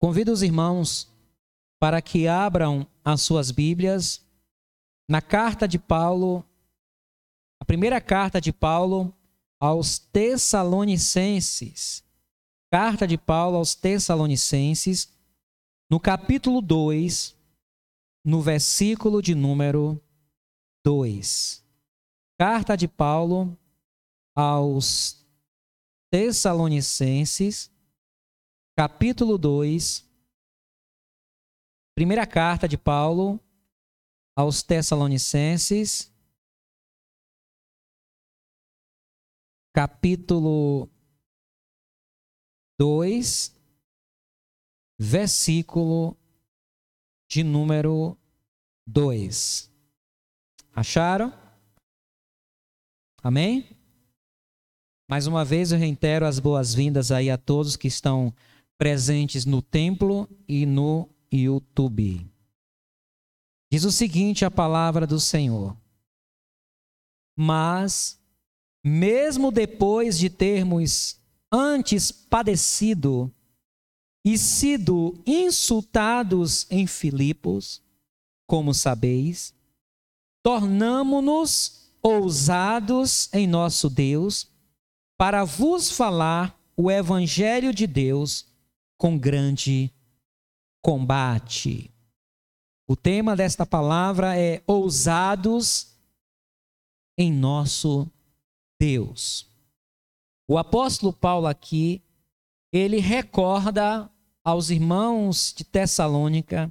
Convido os irmãos para que abram as suas Bíblias na carta de Paulo, a primeira carta de Paulo aos Tessalonicenses. Carta de Paulo aos Tessalonicenses, no capítulo 2, no versículo de número 2. Carta de Paulo aos Tessalonicenses, capítulo 2. Primeira carta de Paulo aos Tessalonicenses, capítulo 2, versículo de número 2. Acharam? Amém? Mais uma vez eu reitero as boas-vindas aí a todos que estão presentes no templo e no YouTube. Diz o seguinte a palavra do Senhor: Mas, mesmo depois de termos antes padecido e sido insultados em Filipos, como sabeis, tornamo-nos ousados em nosso Deus para vos falar o evangelho de Deus com grande combate. O tema desta palavra é ousados em nosso Deus. O apóstolo Paulo aqui, ele recorda aos irmãos de Tessalônica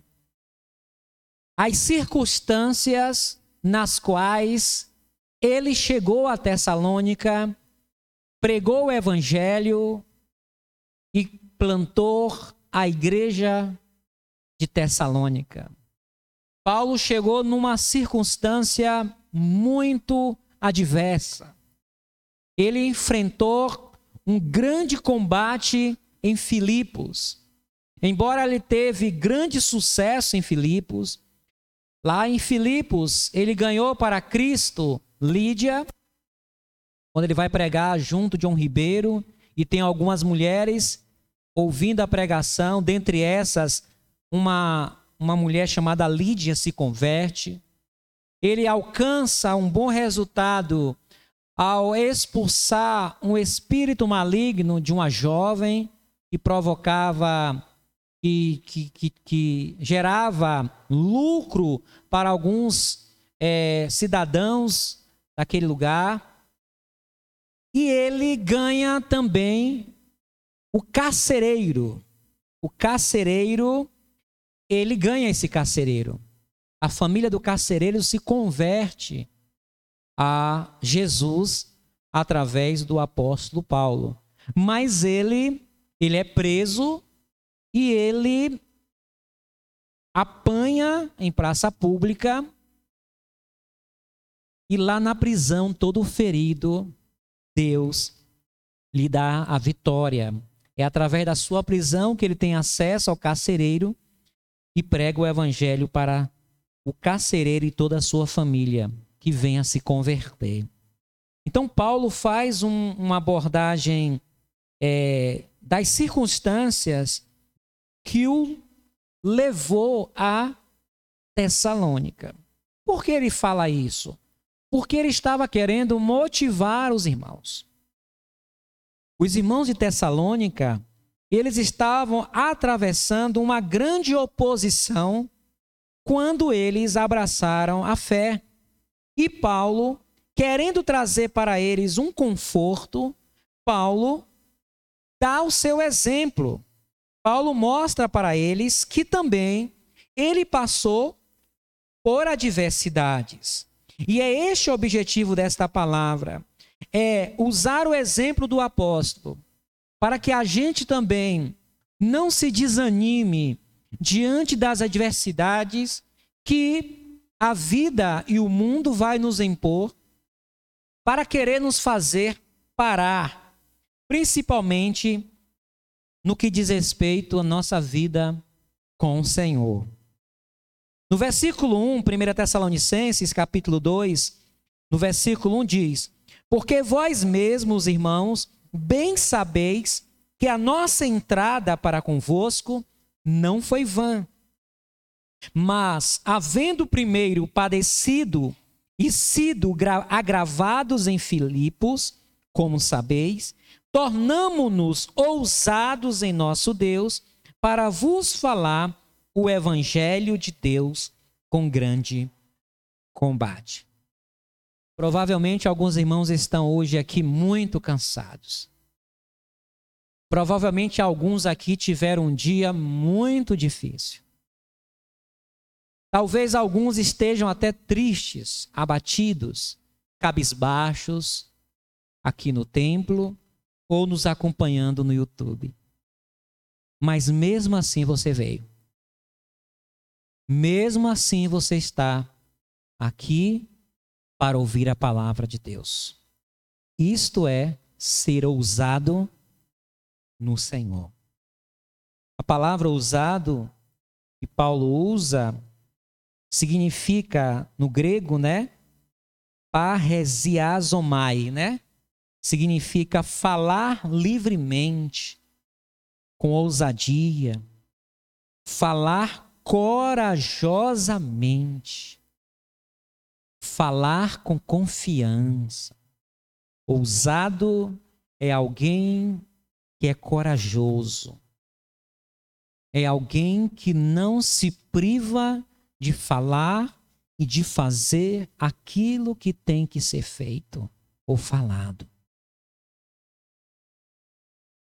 as circunstâncias nas quais ele chegou a Tessalônica pregou o evangelho e plantou a igreja de Tessalônica. Paulo chegou numa circunstância muito adversa. Ele enfrentou um grande combate em Filipos. Embora ele teve grande sucesso em Filipos, lá em Filipos ele ganhou para Cristo Lídia, quando ele vai pregar junto de um ribeiro e tem algumas mulheres ouvindo a pregação, dentre essas, uma, uma mulher chamada Lídia se converte. Ele alcança um bom resultado ao expulsar um espírito maligno de uma jovem que provocava, que, que, que, que gerava lucro para alguns é, cidadãos daquele lugar. E ele ganha também o carcereiro. O carcereiro, ele ganha esse carcereiro. A família do carcereiro se converte a Jesus através do apóstolo Paulo. Mas ele, ele é preso e ele apanha em praça pública e lá na prisão, todo ferido, Deus lhe dá a vitória. É através da sua prisão que ele tem acesso ao carcereiro e prega o evangelho para o carcereiro e toda a sua família que venha se converter. Então, Paulo faz um, uma abordagem é, das circunstâncias que o levou a Tessalônica. Por que ele fala isso? porque ele estava querendo motivar os irmãos. Os irmãos de Tessalônica, eles estavam atravessando uma grande oposição quando eles abraçaram a fé. E Paulo, querendo trazer para eles um conforto, Paulo dá o seu exemplo. Paulo mostra para eles que também ele passou por adversidades. E é este o objetivo desta palavra: é usar o exemplo do apóstolo para que a gente também não se desanime diante das adversidades que a vida e o mundo vai nos impor para querer nos fazer parar, principalmente no que diz respeito à nossa vida com o Senhor. No versículo 1, 1 Tessalonicenses, capítulo 2, no versículo 1 diz: Porque vós mesmos, irmãos, bem sabeis que a nossa entrada para convosco não foi vã. Mas, havendo primeiro padecido e sido agravados em Filipos, como sabeis, tornamo-nos ousados em nosso Deus para vos falar o evangelho de Deus com grande combate. Provavelmente alguns irmãos estão hoje aqui muito cansados. Provavelmente alguns aqui tiveram um dia muito difícil. Talvez alguns estejam até tristes, abatidos, cabisbaixos, aqui no templo ou nos acompanhando no YouTube. Mas mesmo assim você veio. Mesmo assim você está aqui para ouvir a palavra de Deus. Isto é ser ousado no Senhor. A palavra ousado que Paulo usa significa no grego, né? Parresiazomai, né? Significa falar livremente, com ousadia, falar corajosamente, falar com confiança. Ousado é alguém que é corajoso, é alguém que não se priva de falar e de fazer aquilo que tem que ser feito ou falado.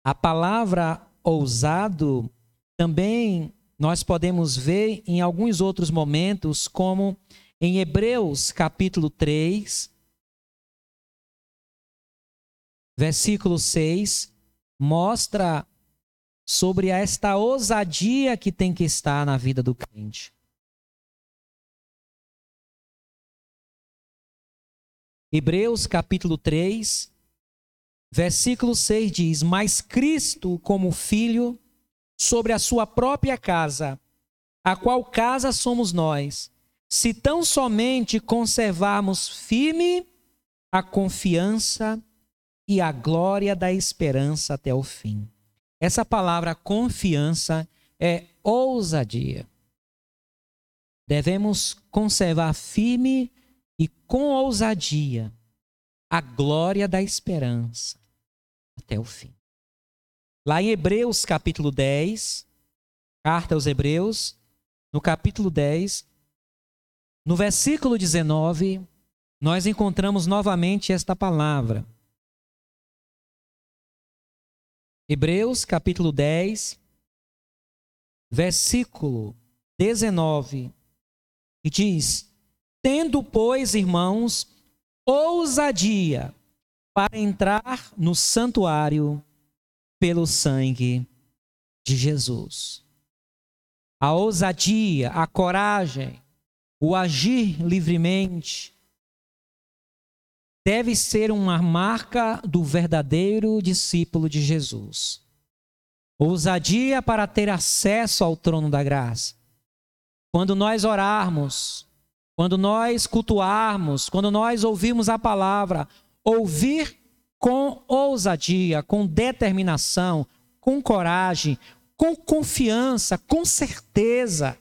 A palavra ousado também nós podemos ver em alguns outros momentos, como em Hebreus capítulo 3, versículo 6, mostra sobre esta ousadia que tem que estar na vida do crente. Hebreus capítulo 3, versículo 6 diz: Mas Cristo, como filho, sobre a sua própria casa, a qual casa somos nós, se tão somente conservarmos firme a confiança e a glória da esperança até o fim. Essa palavra confiança é ousadia. Devemos conservar firme e com ousadia a glória da esperança até o fim. Lá em Hebreus capítulo 10, carta aos Hebreus, no capítulo 10, no versículo 19, nós encontramos novamente esta palavra. Hebreus capítulo 10, versículo 19, e diz: Tendo, pois, irmãos, ousadia para entrar no santuário pelo sangue de Jesus. A ousadia, a coragem, o agir livremente deve ser uma marca do verdadeiro discípulo de Jesus. Ousadia para ter acesso ao trono da graça. Quando nós orarmos, quando nós cultuarmos, quando nós ouvirmos a palavra, ouvir com ousadia, com determinação, com coragem, com confiança, com certeza.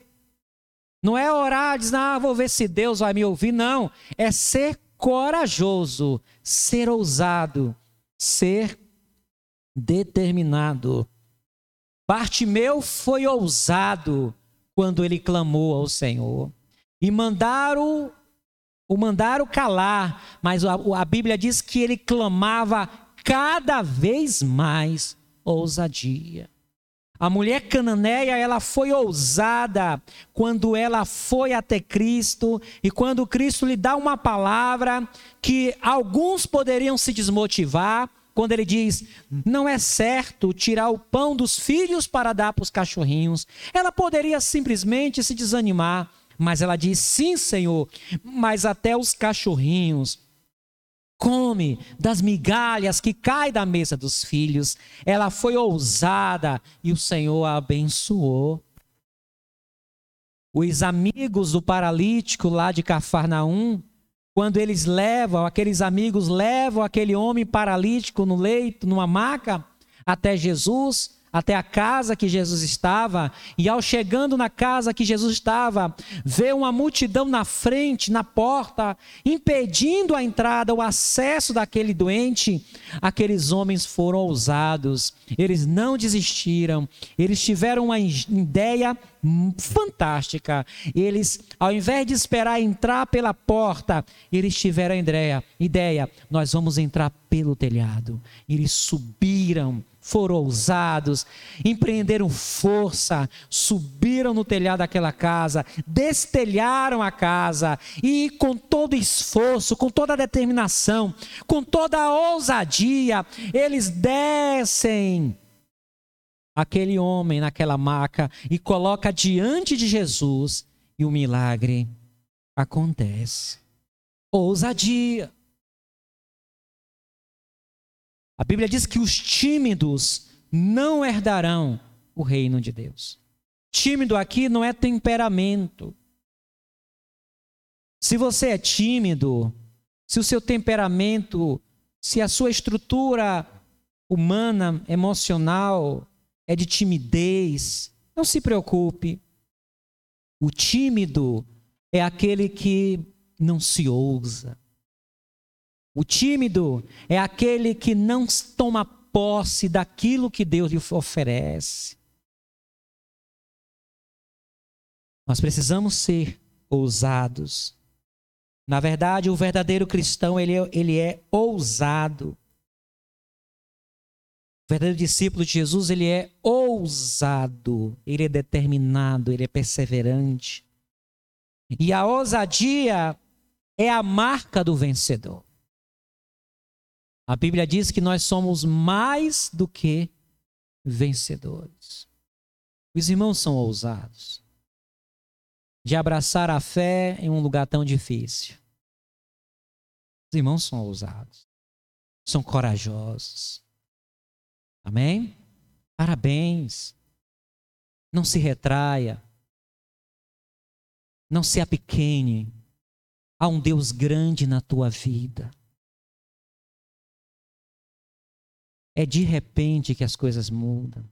Não é orar, dizer, ah, vou ver se Deus vai me ouvir. Não. É ser corajoso, ser ousado, ser determinado. Bartimeu foi ousado quando ele clamou ao Senhor. E mandaram o mandaram calar, mas a, a Bíblia diz que ele clamava cada vez mais ousadia. A mulher cananeia, ela foi ousada quando ela foi até Cristo e quando Cristo lhe dá uma palavra que alguns poderiam se desmotivar, quando ele diz: "Não é certo tirar o pão dos filhos para dar para os cachorrinhos". Ela poderia simplesmente se desanimar, mas ela diz: Sim, Senhor, mas até os cachorrinhos come das migalhas que cai da mesa dos filhos. Ela foi ousada e o Senhor a abençoou. Os amigos do paralítico lá de Cafarnaum, quando eles levam, aqueles amigos levam aquele homem paralítico no leito, numa maca, até Jesus, até a casa que Jesus estava, e ao chegando na casa que Jesus estava, vê uma multidão na frente, na porta, impedindo a entrada, o acesso daquele doente, aqueles homens foram ousados, eles não desistiram, eles tiveram uma ideia fantástica. Eles, ao invés de esperar entrar pela porta, eles tiveram a ideia, ideia, nós vamos entrar pelo telhado. Eles subiram, foram ousados, empreenderam força, subiram no telhado daquela casa, destelharam a casa e com todo esforço, com toda determinação, com toda ousadia, eles descem aquele homem naquela maca e coloca diante de Jesus e o milagre acontece. Ousadia. A Bíblia diz que os tímidos não herdarão o reino de Deus. Tímido aqui não é temperamento. Se você é tímido, se o seu temperamento, se a sua estrutura humana, emocional, é de timidez, não se preocupe. O tímido é aquele que não se ousa. O tímido é aquele que não toma posse daquilo que Deus lhe oferece. Nós precisamos ser ousados. Na verdade, o verdadeiro cristão, ele é, ele é ousado. O verdadeiro discípulo de Jesus, ele é ousado, ele é determinado, ele é perseverante. E a ousadia é a marca do vencedor. A Bíblia diz que nós somos mais do que vencedores. Os irmãos são ousados de abraçar a fé em um lugar tão difícil. Os irmãos são ousados, são corajosos. Amém? Parabéns. Não se retraia. Não se apequene. Há um Deus grande na tua vida. É de repente que as coisas mudam.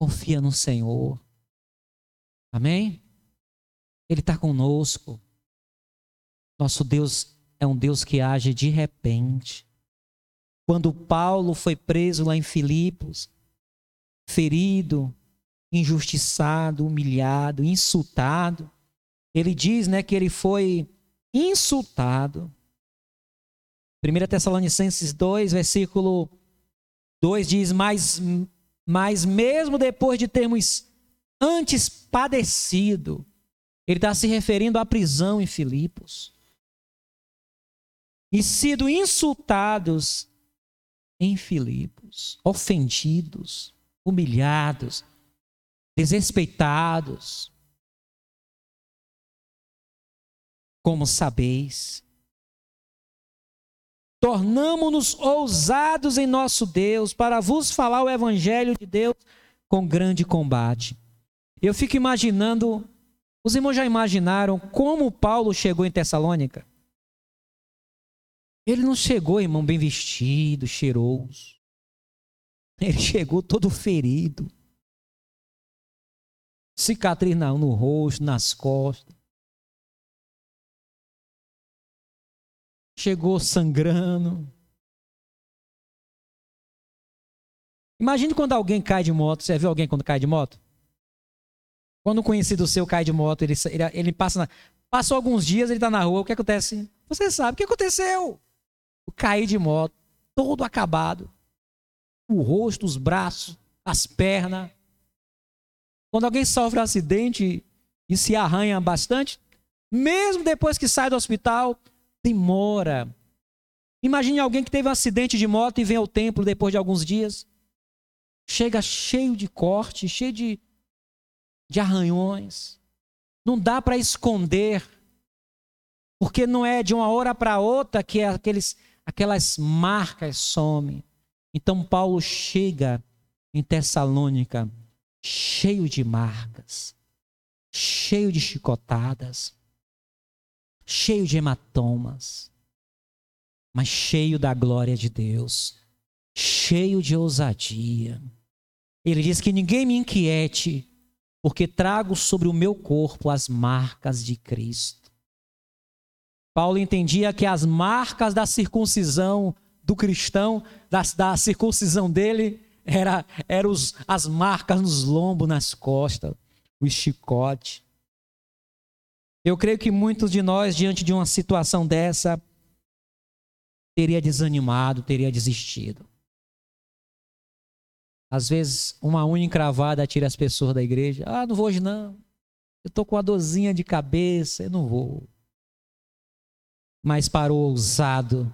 Confia no Senhor. Amém? Ele está conosco. Nosso Deus é um Deus que age de repente. Quando Paulo foi preso lá em Filipos, ferido, injustiçado, humilhado, insultado, ele diz, né, que ele foi insultado. 1 Tessalonicenses 2, versículo 2 diz: mas, mas mesmo depois de termos antes padecido, ele está se referindo à prisão em Filipos, e sido insultados em Filipos, ofendidos, humilhados, desrespeitados. Como sabeis, tornamo-nos ousados em nosso Deus para vos falar o evangelho de Deus com grande combate. Eu fico imaginando, os irmãos já imaginaram como Paulo chegou em Tessalônica? Ele não chegou, irmão, bem vestido, cheiroso. Ele chegou todo ferido. Cicatriz no rosto, nas costas. Chegou sangrando. Imagine quando alguém cai de moto. Você viu alguém quando cai de moto? Quando um conhecido seu cai de moto, ele, ele, ele passa na, passou alguns dias, ele está na rua, o que acontece? Você sabe o que aconteceu? caí de moto, todo acabado. O rosto, os braços, as pernas. Quando alguém sofre um acidente e se arranha bastante, mesmo depois que sai do hospital, demora. Imagine alguém que teve um acidente de moto e vem ao templo depois de alguns dias. Chega cheio de corte, cheio de, de arranhões. Não dá para esconder. Porque não é de uma hora para outra que é aqueles aquelas marcas somem. Então Paulo chega em Tessalônica cheio de marcas, cheio de chicotadas, cheio de hematomas, mas cheio da glória de Deus, cheio de ousadia, Ele diz que ninguém me inquiete, porque trago sobre o meu corpo as marcas de Cristo. Paulo entendia que as marcas da circuncisão do cristão, da, da circuncisão dele, era, eram os, as marcas nos lombos, nas costas, o chicote. Eu creio que muitos de nós, diante de uma situação dessa, teria desanimado, teria desistido. Às vezes, uma unha encravada tira as pessoas da igreja. Ah, não vou hoje não. Eu estou com uma dorzinha de cabeça, eu não vou. Mas para o ousado,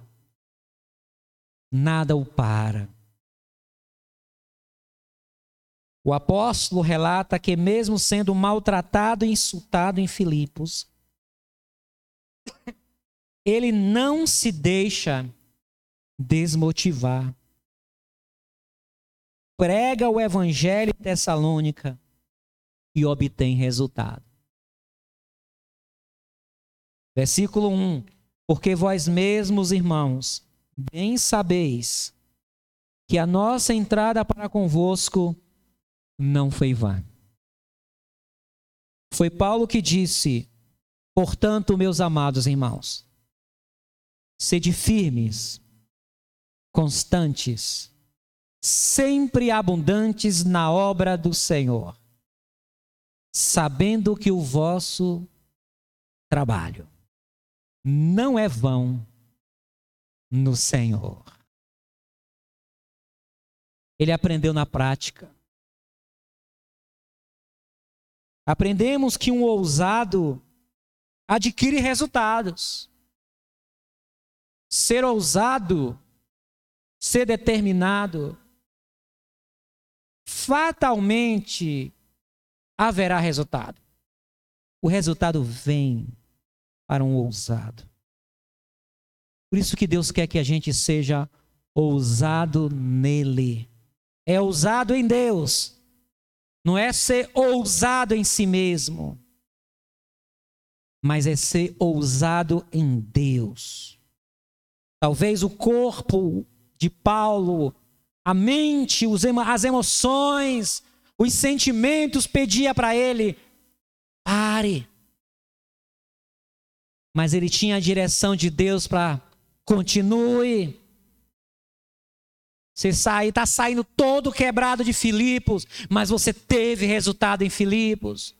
nada o para. O apóstolo relata que, mesmo sendo maltratado e insultado em Filipos, ele não se deixa desmotivar. Prega o evangelho em Tessalônica e obtém resultado. Versículo 1: Porque vós mesmos, irmãos, bem sabeis que a nossa entrada para convosco não foi vã. Foi Paulo que disse: Portanto, meus amados irmãos, sede firmes, constantes, sempre abundantes na obra do Senhor, sabendo que o vosso trabalho não é vão no Senhor. Ele aprendeu na prática. Aprendemos que um ousado adquire resultados. Ser ousado, ser determinado, fatalmente haverá resultado. O resultado vem para um ousado. Por isso que Deus quer que a gente seja ousado nele. É ousado em Deus. Não é ser ousado em si mesmo mas é ser ousado em Deus. Talvez o corpo de Paulo, a mente, as emoções, os sentimentos pedia para ele: pare. Mas ele tinha a direção de Deus para continue. Você sai, está saindo todo quebrado de Filipos, mas você teve resultado em Filipos.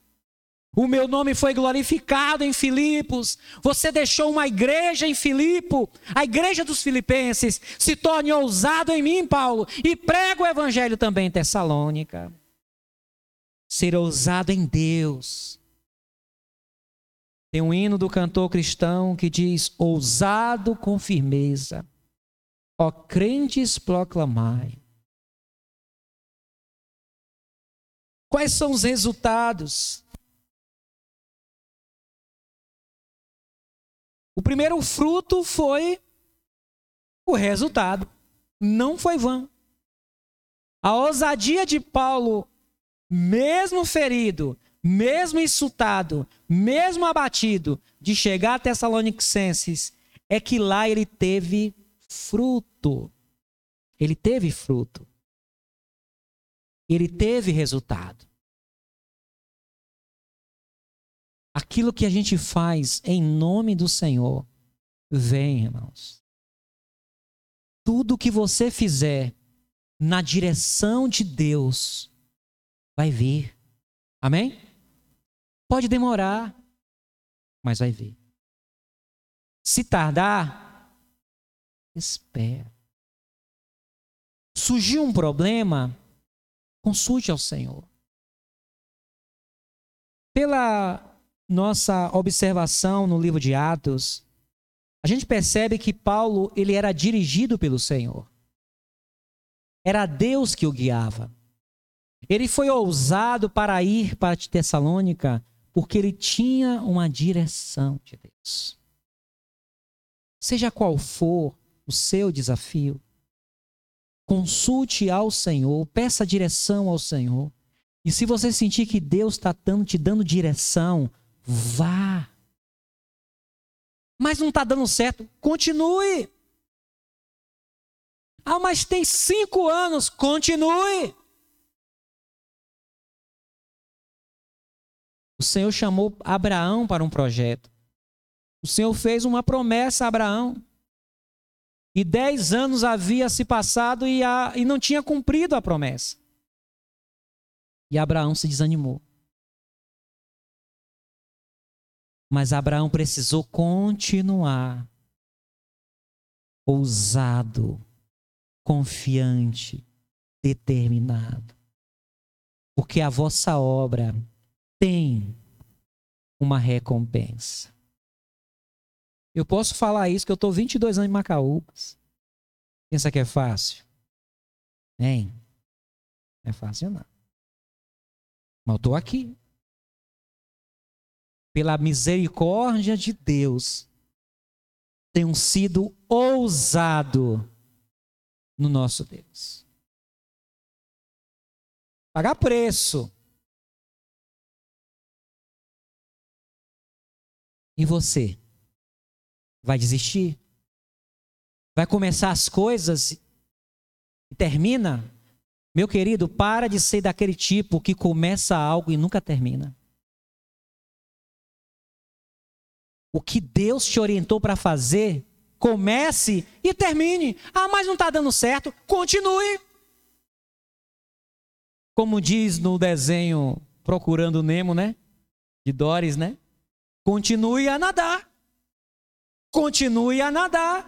O meu nome foi glorificado em Filipos. Você deixou uma igreja em Filipo, a igreja dos filipenses. Se torne ousado em mim, Paulo, e prega o evangelho também em Tessalônica. Ser ousado em Deus. Tem um hino do cantor cristão que diz: ousado com firmeza, ó crentes, proclamai. Quais são os resultados O primeiro fruto foi o resultado. Não foi vã. A ousadia de Paulo, mesmo ferido, mesmo insultado, mesmo abatido, de chegar a Tessalonicenses, é que lá ele teve fruto. Ele teve fruto. Ele teve resultado. Aquilo que a gente faz em nome do Senhor, vem, irmãos. Tudo que você fizer na direção de Deus vai vir. Amém? Pode demorar, mas vai vir. Se tardar, espera. Surgiu um problema, consulte ao Senhor. Pela nossa observação no livro de Atos, a gente percebe que Paulo ele era dirigido pelo Senhor. Era Deus que o guiava. Ele foi ousado para ir para Tessalônica porque ele tinha uma direção de Deus. Seja qual for o seu desafio. Consulte ao Senhor, peça direção ao Senhor. E se você sentir que Deus está te dando direção, vá. Mas não está dando certo, continue. Ah, mas tem cinco anos, continue. O Senhor chamou Abraão para um projeto. O Senhor fez uma promessa a Abraão. E dez anos havia se passado e, a, e não tinha cumprido a promessa. E Abraão se desanimou. Mas Abraão precisou continuar ousado, confiante, determinado. Porque a vossa obra tem uma recompensa. Eu posso falar isso que eu estou 22 anos em Macaúbas. Pensa que é fácil? Hein? Não é fácil não. Mas eu estou aqui. Pela misericórdia de Deus, tenho sido ousado no nosso Deus. Pagar preço. E você? Vai desistir? Vai começar as coisas e termina? Meu querido, para de ser daquele tipo que começa algo e nunca termina. O que Deus te orientou para fazer, comece e termine. Ah, mas não está dando certo. Continue. Como diz no desenho Procurando Nemo, né? De Doris, né? Continue a nadar. Continue a nadar.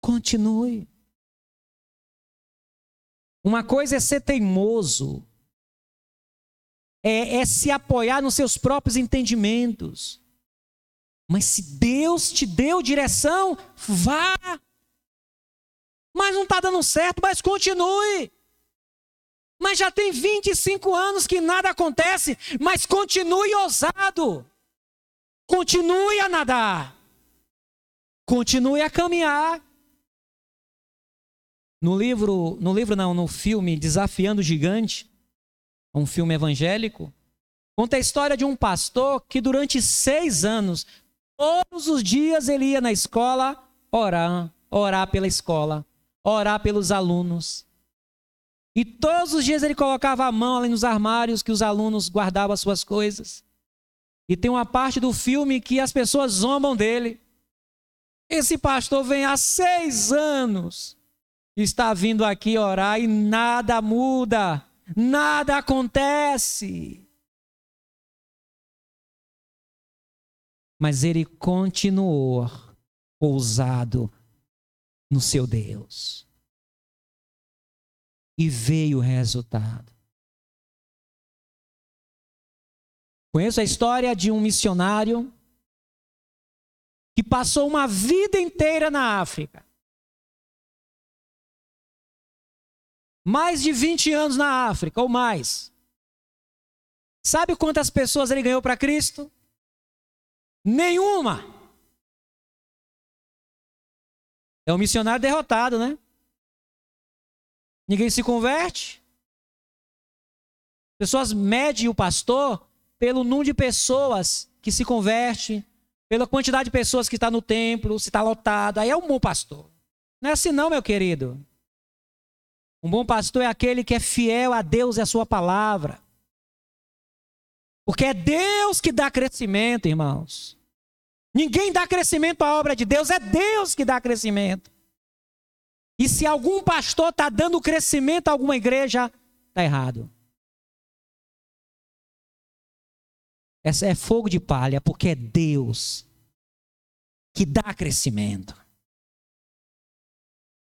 Continue. Uma coisa é ser teimoso, é, é, se apoiar nos seus próprios entendimentos. Mas se Deus te deu direção, vá. Mas não está dando certo, mas continue. Mas já tem 25 anos que nada acontece, mas continue ousado. Continue a nadar. Continue a caminhar. No livro, no livro não, no filme Desafiando o Gigante, um filme evangélico, conta a história de um pastor que durante seis anos, todos os dias ele ia na escola orar, orar pela escola, orar pelos alunos. E todos os dias ele colocava a mão ali nos armários que os alunos guardavam as suas coisas. E tem uma parte do filme que as pessoas zombam dele. Esse pastor vem há seis anos, está vindo aqui orar e nada muda, nada acontece. Mas ele continuou ousado no seu Deus. E veio o resultado. Conheço a história de um missionário que passou uma vida inteira na África. Mais de 20 anos na África ou mais. Sabe quantas pessoas ele ganhou para Cristo? Nenhuma. É um missionário derrotado, né? Ninguém se converte. Pessoas medem o pastor pelo número de pessoas que se converte, pela quantidade de pessoas que está no templo, se está lotado. Aí é um bom pastor. Não é assim não, meu querido. Um bom pastor é aquele que é fiel a Deus e a sua palavra. Porque é Deus que dá crescimento, irmãos. Ninguém dá crescimento à obra de Deus, é Deus que dá crescimento. E se algum pastor está dando crescimento a alguma igreja, está errado. Essa é fogo de palha, porque é Deus que dá crescimento.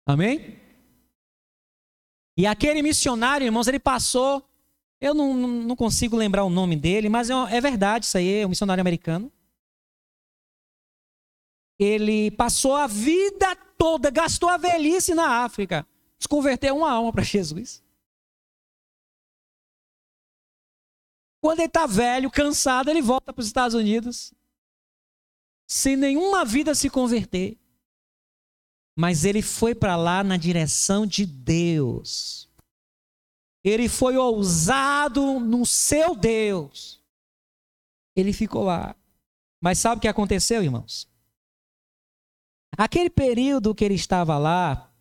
Amém? E aquele missionário, irmãos, ele passou. Eu não, não consigo lembrar o nome dele, mas é, é verdade isso aí, é um missionário americano. Ele passou a vida toda, gastou a velhice na África, se converteu uma alma para Jesus. Quando ele está velho, cansado, ele volta para os Estados Unidos, sem nenhuma vida se converter. Mas ele foi para lá na direção de Deus. Ele foi ousado no seu Deus. Ele ficou lá. Mas sabe o que aconteceu, irmãos? Aquele período que ele estava lá,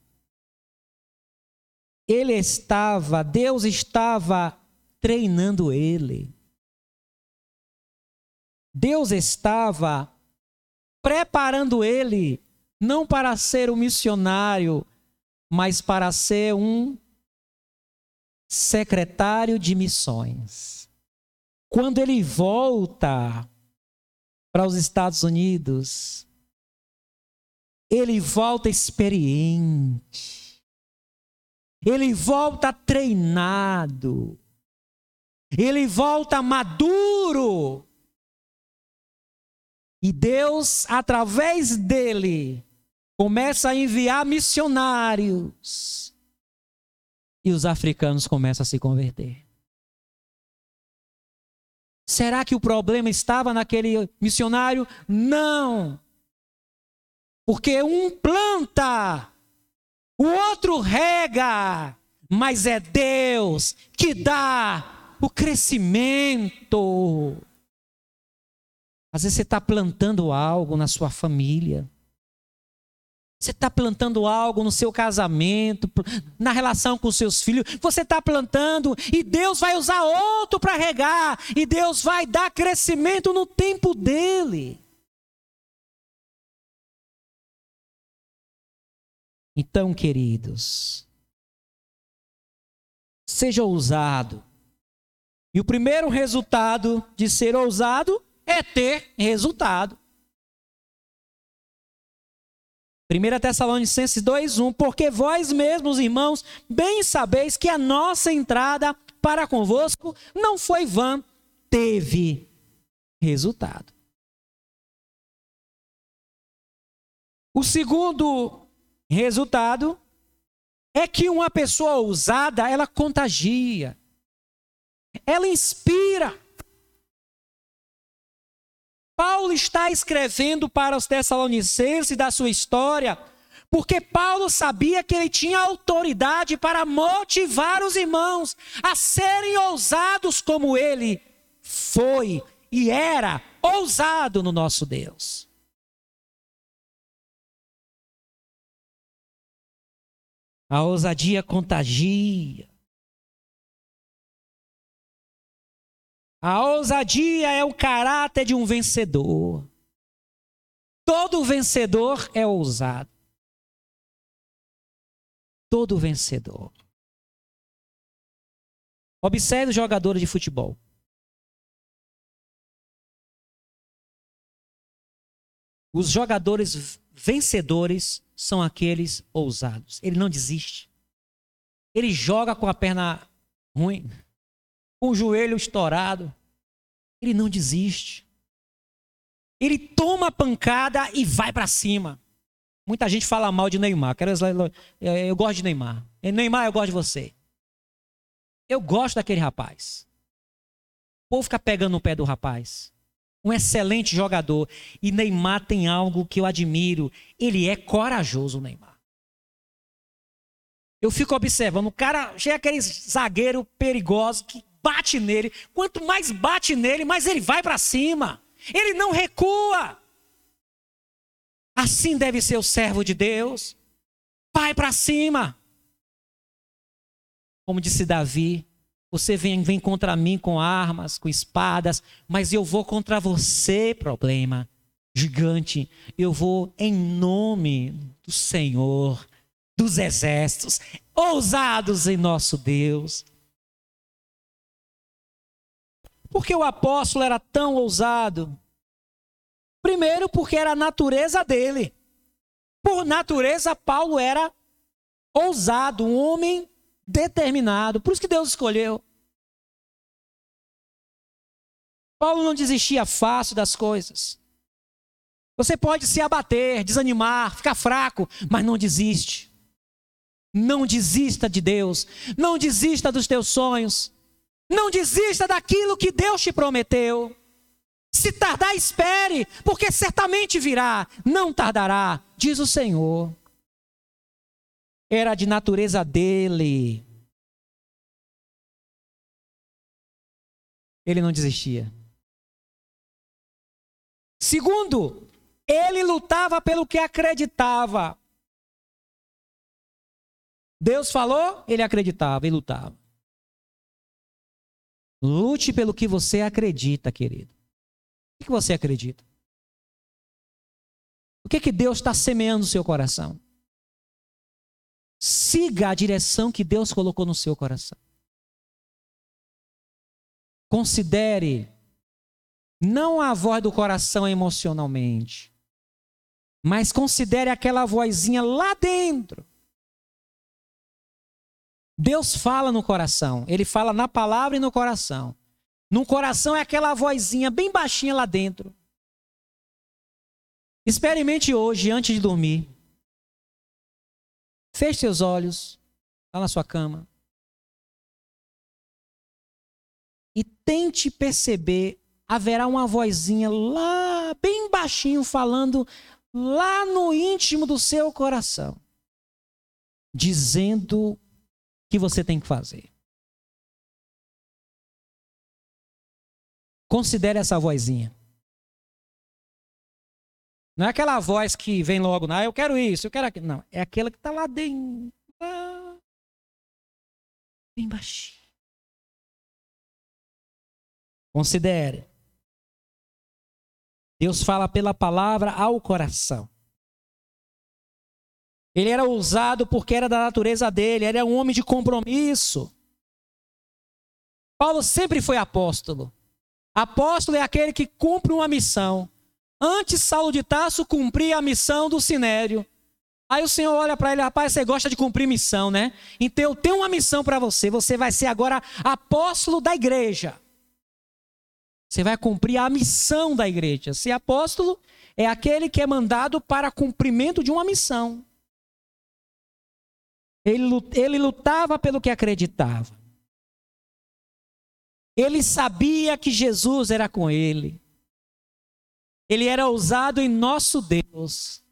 ele estava, Deus estava treinando ele. Deus estava preparando ele não para ser um missionário, mas para ser um secretário de missões. Quando ele volta para os Estados Unidos, ele volta experiente. Ele volta treinado. Ele volta maduro. E Deus, através dele, começa a enviar missionários. E os africanos começam a se converter. Será que o problema estava naquele missionário? Não. Porque um planta, o outro rega, mas é Deus que dá o crescimento. Às vezes você está plantando algo na sua família. Você está plantando algo no seu casamento, na relação com seus filhos. Você está plantando e Deus vai usar outro para regar. E Deus vai dar crescimento no tempo dele. Então, queridos, seja ousado. E o primeiro resultado de ser ousado é ter resultado. 1 Tessalonicenses 2:1 Porque vós mesmos, irmãos, bem sabeis que a nossa entrada para convosco não foi vã, teve resultado. O segundo resultado é que uma pessoa ousada, ela contagia. Ela inspira. Paulo está escrevendo para os Tessalonicenses da sua história, porque Paulo sabia que ele tinha autoridade para motivar os irmãos a serem ousados como ele foi e era ousado no nosso Deus. A ousadia contagia. A ousadia é o caráter de um vencedor. Todo vencedor é ousado. Todo vencedor. Observe os jogadores de futebol. Os jogadores vencedores são aqueles ousados. Ele não desiste. Ele joga com a perna ruim, com o joelho estourado, ele não desiste. Ele toma a pancada e vai para cima. Muita gente fala mal de Neymar. Eu gosto de Neymar. Neymar, eu gosto de você. Eu gosto daquele rapaz. O povo fica pegando no pé do rapaz. Um excelente jogador. E Neymar tem algo que eu admiro. Ele é corajoso, Neymar. Eu fico observando. O cara chega aquele zagueiro perigoso que bate nele. Quanto mais bate nele, mais ele vai para cima. Ele não recua. Assim deve ser o servo de Deus. Vai para cima. Como disse Davi, você vem, vem contra mim com armas, com espadas, mas eu vou contra você, problema gigante. Eu vou em nome do Senhor, dos exércitos, ousados em nosso Deus. Por que o apóstolo era tão ousado? Primeiro, porque era a natureza dele. Por natureza, Paulo era ousado, um homem determinado. Por isso que Deus escolheu. Paulo não desistia fácil das coisas. Você pode se abater, desanimar, ficar fraco, mas não desiste. Não desista de Deus. Não desista dos teus sonhos. Não desista daquilo que Deus te prometeu. Se tardar, espere, porque certamente virá. Não tardará, diz o Senhor. Era de natureza dele. Ele não desistia. Segundo, ele lutava pelo que acreditava. Deus falou, ele acreditava e lutava. Lute pelo que você acredita, querido. O que você acredita? O que, que Deus está semeando no seu coração? Siga a direção que Deus colocou no seu coração. Considere não a voz do coração emocionalmente, mas considere aquela vozinha lá dentro. Deus fala no coração, ele fala na palavra e no coração. No coração é aquela vozinha bem baixinha lá dentro. Experimente hoje, antes de dormir. Feche seus olhos, lá na sua cama. E tente perceber, haverá uma vozinha lá, bem baixinho, falando lá no íntimo do seu coração, dizendo que você tem que fazer. Considere essa vozinha. Não é aquela voz que vem logo, ah, eu quero isso, eu quero aquilo. Não, é aquela que está lá dentro. Lá, bem baixinho. Considere. Deus fala pela palavra ao coração. Ele era ousado porque era da natureza dele, ele era um homem de compromisso. Paulo sempre foi apóstolo. Apóstolo é aquele que cumpre uma missão. Antes, Saulo de Tarso cumpria a missão do Sinério. Aí o Senhor olha para ele, rapaz, você gosta de cumprir missão, né? Então eu tenho uma missão para você. Você vai ser agora apóstolo da igreja. Você vai cumprir a missão da igreja. Ser apóstolo é aquele que é mandado para cumprimento de uma missão. Ele, lutava pelo que acreditava. Ele sabia que Jesus era com ele. Ele era ousado em nosso Deus.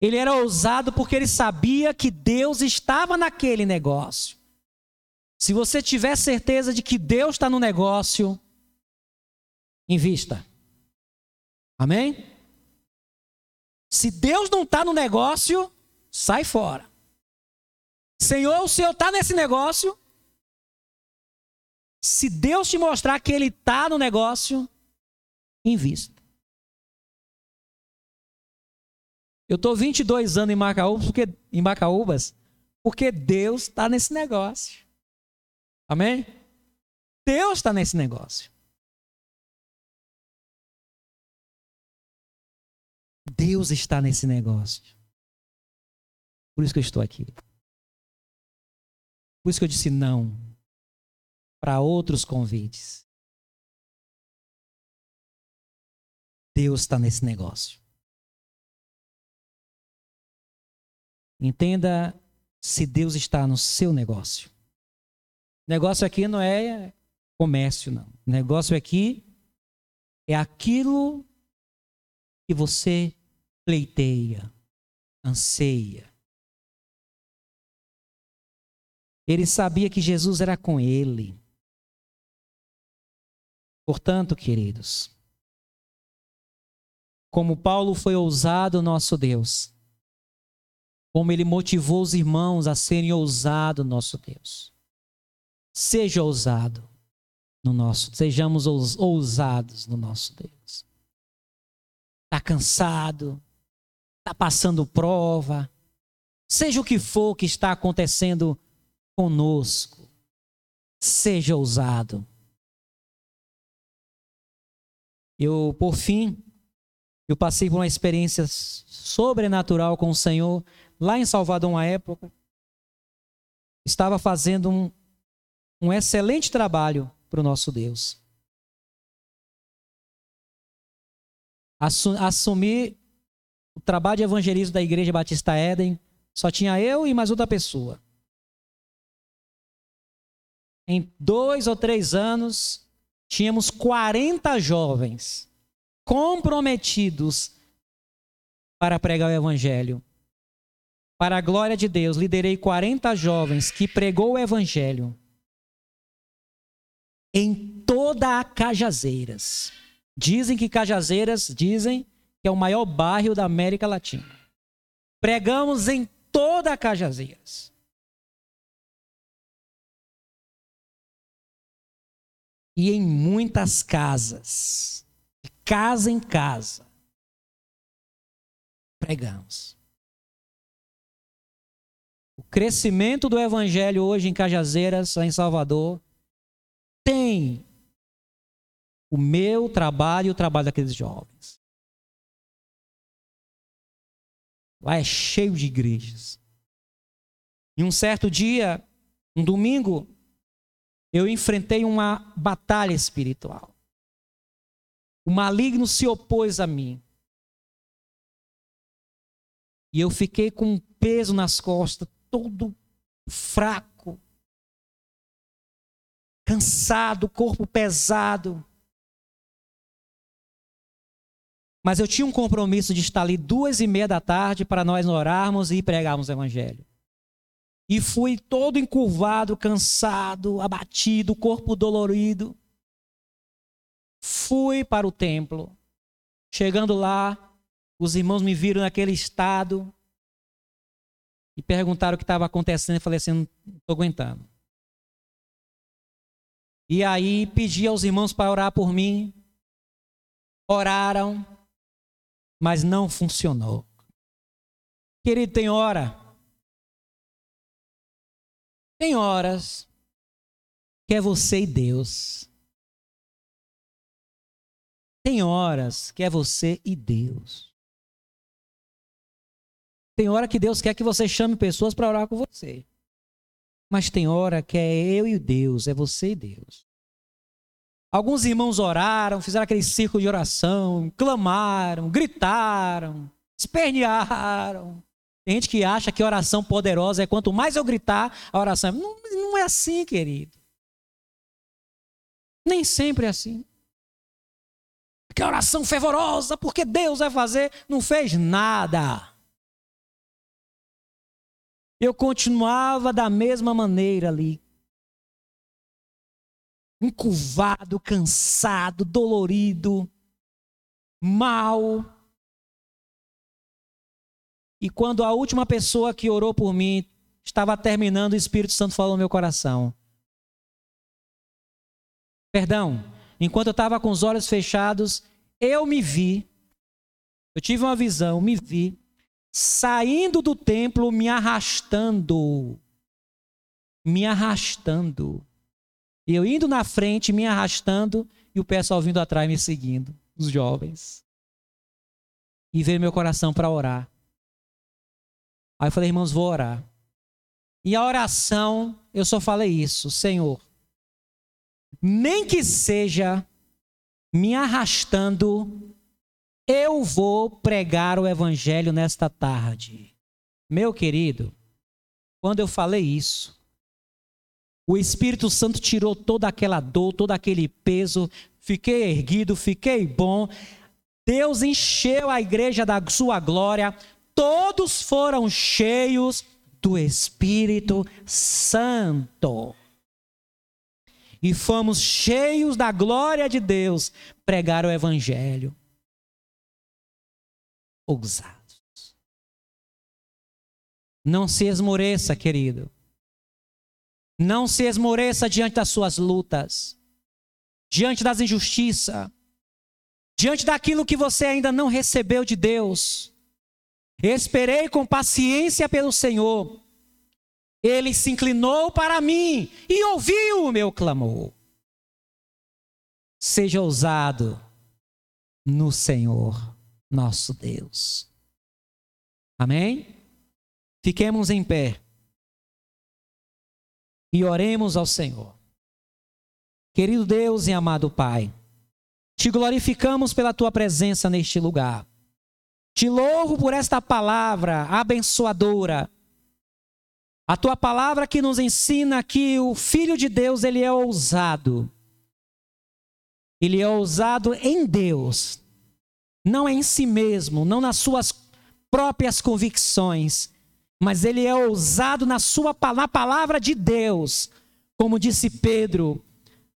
Ele era ousado porque ele sabia que Deus estava naquele negócio. Se você tiver certeza de que Deus está no negócio, invista. Amém? Se Deus não está no negócio, sai fora. Senhor, o Senhor está nesse negócio. Se Deus te mostrar que Ele está no negócio, invista. Eu estou 22 anos em Macaúbas porque, em Macaúbas porque Deus está nesse negócio. Amém? Deus está nesse negócio. Deus está nesse negócio. Por isso que eu estou aqui. Por isso que eu disse não para outros convites. Deus está nesse negócio. Entenda se Deus está no seu negócio. Negócio aqui não é comércio, não. Negócio aqui é aquilo que você pleiteia, anseia. Ele sabia que Jesus era com ele. Portanto, queridos, como Paulo foi ousado, nosso Deus, como ele motivou os irmãos a serem ousados, nosso Deus. Seja ousado no nosso, sejamos ousados no nosso Deus. Está cansado, está passando prova, seja o que for que está acontecendo conosco, seja ousado. Eu, por fim, eu passei por uma experiência sobrenatural com o Senhor lá em Salvador, uma época. Estava fazendo um, um excelente trabalho para o nosso Deus. Assumi o trabalho de evangelismo da Igreja Batista Éden, só tinha eu e mais outra pessoa. Em dois ou três anos, tínhamos 40 jovens comprometidos para pregar o Evangelho. Para a glória de Deus, liderei 40 jovens que pregou o Evangelho em toda a Cajazeiras. Dizem que Cajazeiras, dizem que é o maior bairro da América Latina. Pregamos em toda a Cajazeiras. E em muitas casas, de casa em casa, pregamos. O crescimento do evangelho hoje em Cajazeiras, em Salvador, tem o meu trabalho e o trabalho daqueles jovens. Lá é cheio de igrejas. E um certo dia, um domingo, eu enfrentei uma batalha espiritual. O maligno se opôs a mim. E eu fiquei com um peso nas costas, todo fraco, cansado, corpo pesado. Mas eu tinha um compromisso de estar ali duas e meia da tarde para nós orarmos e pregarmos o evangelho. E fui todo encurvado, cansado, abatido, corpo dolorido. Fui para o templo. Chegando lá, os irmãos me viram naquele estado e perguntaram o que estava acontecendo. Eu falei assim: não estou aguentando. E aí pedi aos irmãos para orar por mim. Oraram, mas não funcionou. Querido, tem hora. Tem horas que é você e Deus. Tem horas que é você e Deus. Tem hora que Deus quer que você chame pessoas para orar com você. Mas tem hora que é eu e Deus, é você e Deus. Alguns irmãos oraram, fizeram aquele círculo de oração, clamaram, gritaram, espernearam. Tem gente que acha que oração poderosa é quanto mais eu gritar, a oração. Não, não é assim, querido. Nem sempre é assim. Que oração fervorosa, porque Deus vai fazer, não fez nada. Eu continuava da mesma maneira ali. Encurvado, cansado, dolorido, mal. E quando a última pessoa que orou por mim estava terminando, o Espírito Santo falou no meu coração. Perdão, enquanto eu estava com os olhos fechados, eu me vi. Eu tive uma visão, me vi saindo do templo, me arrastando. Me arrastando. Eu indo na frente, me arrastando, e o pessoal vindo atrás me seguindo, os jovens. E veio meu coração para orar. Aí eu falei, irmãos, vou orar. E a oração, eu só falei isso, Senhor, nem que seja me arrastando eu vou pregar o evangelho nesta tarde. Meu querido, quando eu falei isso, o Espírito Santo tirou toda aquela dor, todo aquele peso, fiquei erguido, fiquei bom. Deus encheu a igreja da sua glória, todos foram cheios do Espírito Santo. E fomos cheios da glória de Deus pregar o Evangelho ousados. Não se esmoreça, querido. Não se esmoreça diante das suas lutas, diante das injustiças, diante daquilo que você ainda não recebeu de Deus. Esperei com paciência pelo Senhor. Ele se inclinou para mim e ouviu o meu clamor. Seja ousado no Senhor nosso Deus. Amém? Fiquemos em pé e oremos ao Senhor. Querido Deus e amado Pai, te glorificamos pela tua presença neste lugar. Te louvo por esta palavra abençoadora. A tua palavra que nos ensina que o filho de Deus, ele é ousado. Ele é ousado em Deus, não é em si mesmo, não nas suas próprias convicções, mas ele é ousado na sua na palavra de Deus. Como disse Pedro,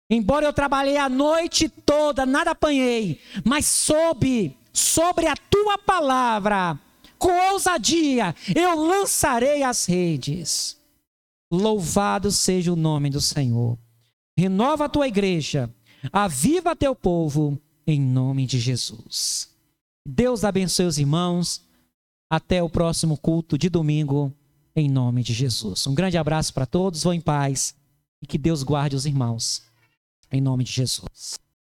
embora eu trabalhei a noite toda, nada apanhei, mas soube sobre a tua palavra, com ousadia, eu lançarei as redes. Louvado seja o nome do Senhor. Renova a tua igreja, Aviva teu povo em nome de Jesus. Deus abençoe os irmãos. Até o próximo culto de domingo, em nome de Jesus. Um grande abraço para todos, vão em paz e que Deus guarde os irmãos, em nome de Jesus.